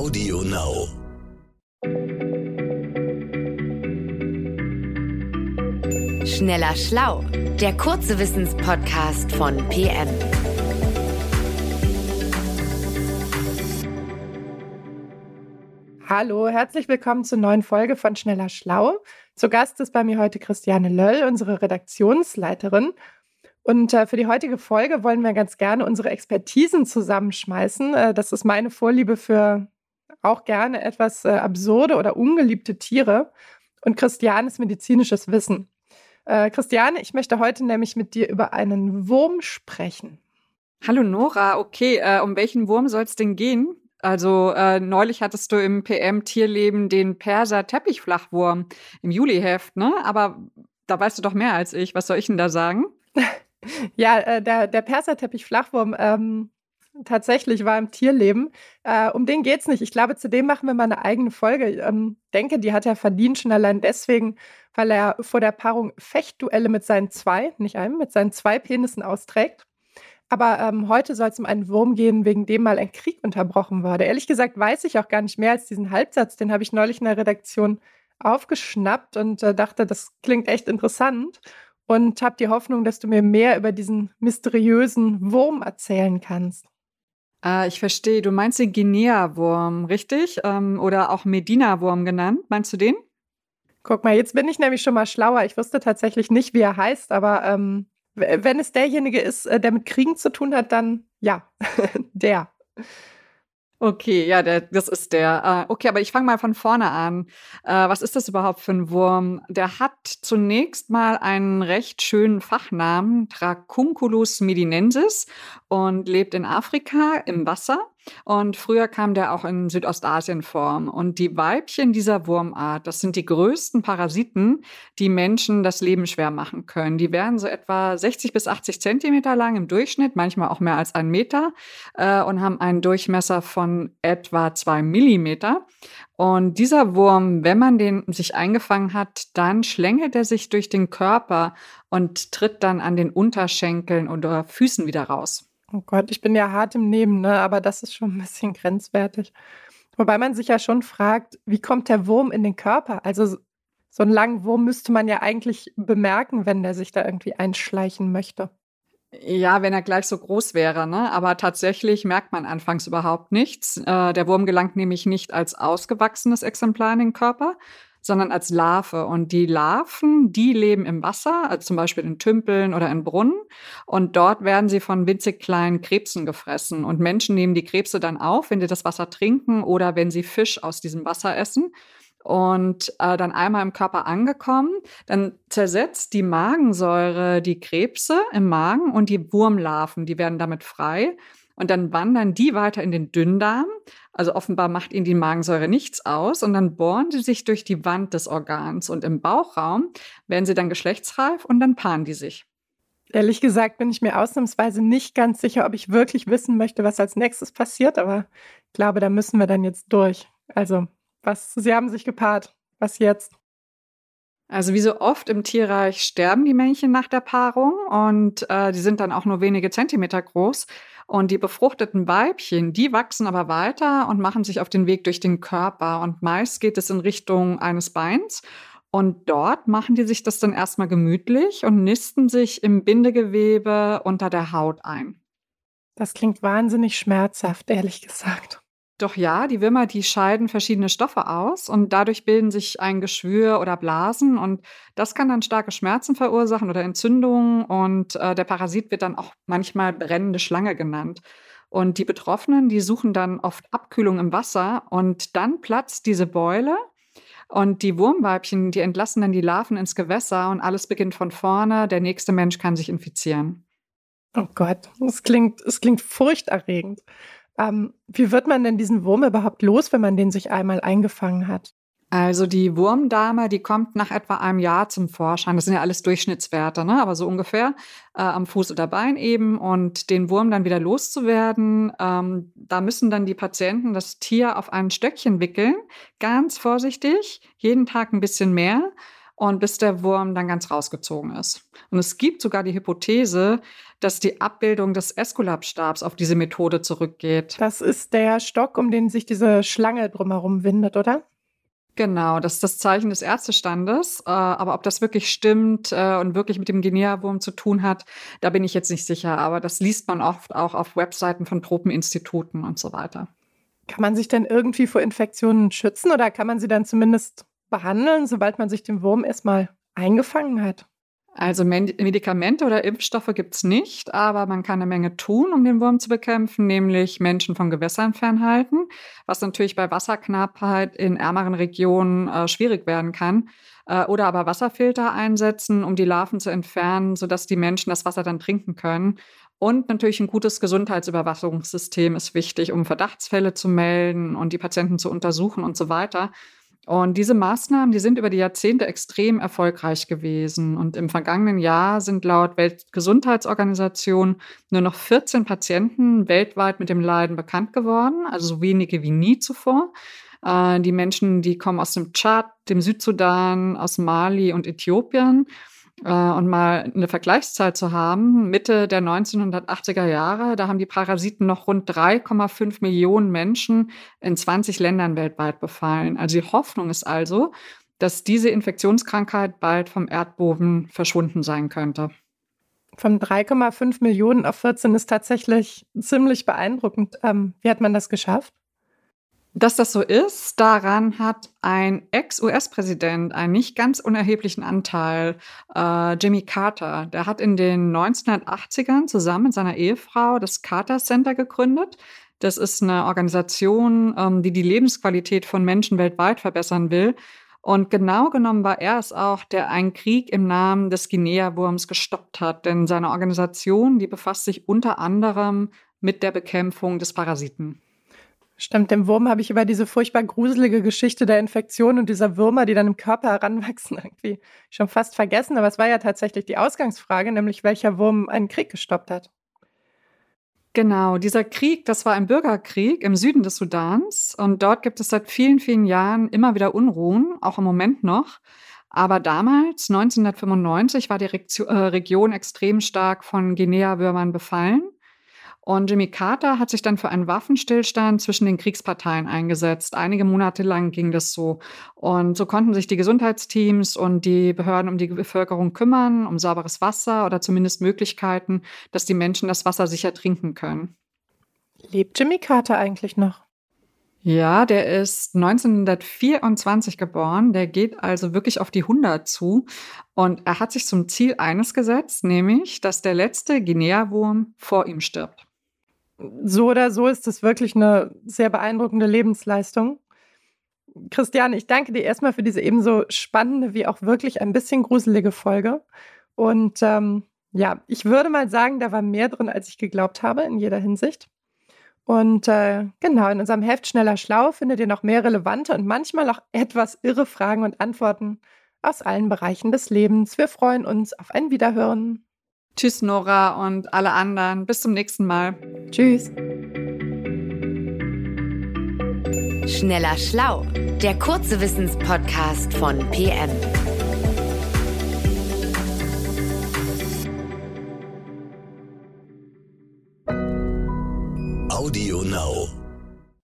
Audio Now. Schneller Schlau, der kurze Wissenspodcast von PM. Hallo, herzlich willkommen zur neuen Folge von Schneller Schlau. Zu Gast ist bei mir heute Christiane Löll, unsere Redaktionsleiterin. Und äh, für die heutige Folge wollen wir ganz gerne unsere Expertisen zusammenschmeißen. Äh, das ist meine Vorliebe für auch gerne etwas äh, absurde oder ungeliebte Tiere. Und Christianes medizinisches Wissen. Äh, Christiane, ich möchte heute nämlich mit dir über einen Wurm sprechen. Hallo Nora, okay, äh, um welchen Wurm soll es denn gehen? Also äh, neulich hattest du im PM Tierleben den Perser Teppichflachwurm im Juliheft, ne? Aber da weißt du doch mehr als ich. Was soll ich denn da sagen? ja, äh, der, der Perser Teppichflachwurm ähm, tatsächlich war im Tierleben. Äh, um den geht's nicht. Ich glaube, zu dem machen wir mal eine eigene Folge. Ich ähm, denke, die hat er verdient, schon allein deswegen, weil er vor der Paarung Fechtduelle mit seinen zwei, nicht einem, mit seinen zwei Penissen austrägt. Aber ähm, heute soll es um einen Wurm gehen, wegen dem mal ein Krieg unterbrochen wurde. Ehrlich gesagt weiß ich auch gar nicht mehr als diesen Halbsatz. Den habe ich neulich in der Redaktion aufgeschnappt und äh, dachte, das klingt echt interessant. Und habe die Hoffnung, dass du mir mehr über diesen mysteriösen Wurm erzählen kannst. Ah, ich verstehe. Du meinst den Guinea-Wurm, richtig? Ähm, oder auch Medina-Wurm genannt. Meinst du den? Guck mal, jetzt bin ich nämlich schon mal schlauer. Ich wusste tatsächlich nicht, wie er heißt, aber ähm, wenn es derjenige ist, äh, der mit Kriegen zu tun hat, dann ja, der. Okay, ja, der, das ist der. Äh, okay, aber ich fange mal von vorne an. Äh, was ist das überhaupt für ein Wurm? Der hat zunächst mal einen recht schönen Fachnamen, Tracunculus medinensis, und lebt in Afrika im Wasser. Und früher kam der auch in Südostasien vor. Und die Weibchen dieser Wurmart, das sind die größten Parasiten, die Menschen das Leben schwer machen können. Die werden so etwa 60 bis 80 Zentimeter lang im Durchschnitt, manchmal auch mehr als einen Meter äh, und haben einen Durchmesser von etwa zwei Millimeter. Und dieser Wurm, wenn man den sich eingefangen hat, dann schlängelt er sich durch den Körper und tritt dann an den Unterschenkeln oder Füßen wieder raus. Oh Gott, ich bin ja hart im Nehmen, ne? aber das ist schon ein bisschen grenzwertig. Wobei man sich ja schon fragt, wie kommt der Wurm in den Körper? Also so einen langen Wurm müsste man ja eigentlich bemerken, wenn der sich da irgendwie einschleichen möchte. Ja, wenn er gleich so groß wäre, ne? Aber tatsächlich merkt man anfangs überhaupt nichts. Äh, der Wurm gelangt nämlich nicht als ausgewachsenes Exemplar in den Körper, sondern als Larve. Und die Larven, die leben im Wasser, also zum Beispiel in Tümpeln oder in Brunnen. Und dort werden sie von winzig kleinen Krebsen gefressen. Und Menschen nehmen die Krebse dann auf, wenn sie das Wasser trinken oder wenn sie Fisch aus diesem Wasser essen. Und äh, dann einmal im Körper angekommen, dann zersetzt die Magensäure die Krebse im Magen und die Wurmlarven, die werden damit frei. Und dann wandern die weiter in den Dünndarm. Also offenbar macht ihnen die Magensäure nichts aus. Und dann bohren sie sich durch die Wand des Organs. Und im Bauchraum werden sie dann geschlechtsreif und dann paaren die sich. Ehrlich gesagt bin ich mir ausnahmsweise nicht ganz sicher, ob ich wirklich wissen möchte, was als nächstes passiert. Aber ich glaube, da müssen wir dann jetzt durch. Also, was, Sie haben sich gepaart. Was jetzt? Also wie so oft im Tierreich sterben die Männchen nach der Paarung und äh, die sind dann auch nur wenige Zentimeter groß. Und die befruchteten Weibchen, die wachsen aber weiter und machen sich auf den Weg durch den Körper. Und meist geht es in Richtung eines Beins. Und dort machen die sich das dann erstmal gemütlich und nisten sich im Bindegewebe unter der Haut ein. Das klingt wahnsinnig schmerzhaft, ehrlich gesagt. Doch ja, die Würmer, die scheiden verschiedene Stoffe aus und dadurch bilden sich ein Geschwür oder Blasen und das kann dann starke Schmerzen verursachen oder Entzündungen und äh, der Parasit wird dann auch manchmal brennende Schlange genannt. Und die Betroffenen, die suchen dann oft Abkühlung im Wasser und dann platzt diese Beule und die Wurmweibchen, die entlassen dann die Larven ins Gewässer und alles beginnt von vorne. Der nächste Mensch kann sich infizieren. Oh Gott, es klingt, es klingt furchterregend. Ähm, wie wird man denn diesen Wurm überhaupt los, wenn man den sich einmal eingefangen hat? Also die Wurmdame, die kommt nach etwa einem Jahr zum Vorschein. Das sind ja alles Durchschnittswerte, ne? aber so ungefähr äh, am Fuß oder Bein eben. Und den Wurm dann wieder loszuwerden, ähm, da müssen dann die Patienten das Tier auf ein Stöckchen wickeln, ganz vorsichtig, jeden Tag ein bisschen mehr. Und bis der Wurm dann ganz rausgezogen ist. Und es gibt sogar die Hypothese, dass die Abbildung des Esculap-Stabs auf diese Methode zurückgeht. Das ist der Stock, um den sich diese Schlange drumherum windet, oder? Genau, das ist das Zeichen des Ärztestandes. Äh, aber ob das wirklich stimmt äh, und wirklich mit dem Guinea-Wurm zu tun hat, da bin ich jetzt nicht sicher. Aber das liest man oft auch auf Webseiten von Tropeninstituten und so weiter. Kann man sich denn irgendwie vor Infektionen schützen oder kann man sie dann zumindest behandeln, sobald man sich den Wurm erstmal eingefangen hat? Also Medikamente oder Impfstoffe gibt es nicht, aber man kann eine Menge tun, um den Wurm zu bekämpfen, nämlich Menschen von Gewässern fernhalten, was natürlich bei Wasserknappheit in ärmeren Regionen äh, schwierig werden kann. Äh, oder aber Wasserfilter einsetzen, um die Larven zu entfernen, sodass die Menschen das Wasser dann trinken können. Und natürlich ein gutes Gesundheitsüberwachungssystem ist wichtig, um Verdachtsfälle zu melden und die Patienten zu untersuchen und so weiter. Und diese Maßnahmen, die sind über die Jahrzehnte extrem erfolgreich gewesen. Und im vergangenen Jahr sind laut Weltgesundheitsorganisation nur noch 14 Patienten weltweit mit dem Leiden bekannt geworden, also so wenige wie nie zuvor. Äh, die Menschen, die kommen aus dem Tschad, dem Südsudan, aus Mali und Äthiopien. Äh, und mal eine Vergleichszahl zu haben, Mitte der 1980er Jahre, da haben die Parasiten noch rund 3,5 Millionen Menschen in 20 Ländern weltweit befallen. Also die Hoffnung ist also, dass diese Infektionskrankheit bald vom Erdboden verschwunden sein könnte. Von 3,5 Millionen auf 14 ist tatsächlich ziemlich beeindruckend. Ähm, wie hat man das geschafft? Dass das so ist, daran hat ein Ex-US-Präsident einen nicht ganz unerheblichen Anteil, äh, Jimmy Carter. Der hat in den 1980ern zusammen mit seiner Ehefrau das Carter Center gegründet. Das ist eine Organisation, ähm, die die Lebensqualität von Menschen weltweit verbessern will. Und genau genommen war er es auch, der einen Krieg im Namen des Guinea-Wurms gestoppt hat. Denn seine Organisation, die befasst sich unter anderem mit der Bekämpfung des Parasiten. Stimmt, dem Wurm habe ich über diese furchtbar gruselige Geschichte der Infektion und dieser Würmer, die dann im Körper heranwachsen, irgendwie schon fast vergessen. Aber es war ja tatsächlich die Ausgangsfrage, nämlich welcher Wurm einen Krieg gestoppt hat. Genau, dieser Krieg, das war ein Bürgerkrieg im Süden des Sudans. Und dort gibt es seit vielen, vielen Jahren immer wieder Unruhen, auch im Moment noch. Aber damals, 1995, war die äh, Region extrem stark von Guinea-Würmern befallen. Und Jimmy Carter hat sich dann für einen Waffenstillstand zwischen den Kriegsparteien eingesetzt. Einige Monate lang ging das so. Und so konnten sich die Gesundheitsteams und die Behörden um die Bevölkerung kümmern, um sauberes Wasser oder zumindest Möglichkeiten, dass die Menschen das Wasser sicher trinken können. Lebt Jimmy Carter eigentlich noch? Ja, der ist 1924 geboren. Der geht also wirklich auf die 100 zu. Und er hat sich zum Ziel eines gesetzt, nämlich, dass der letzte Guinea-Wurm vor ihm stirbt so oder so ist es wirklich eine sehr beeindruckende Lebensleistung. Christiane, ich danke dir erstmal für diese ebenso spannende wie auch wirklich ein bisschen gruselige Folge. Und ähm, ja, ich würde mal sagen, da war mehr drin, als ich geglaubt habe, in jeder Hinsicht. Und äh, genau, in unserem Heft Schneller Schlau findet ihr noch mehr relevante und manchmal auch etwas irre Fragen und Antworten aus allen Bereichen des Lebens. Wir freuen uns auf ein Wiederhören. Tschüss, Nora und alle anderen. Bis zum nächsten Mal. Tschüss. Schneller Schlau, der kurze Wissenspodcast von PM.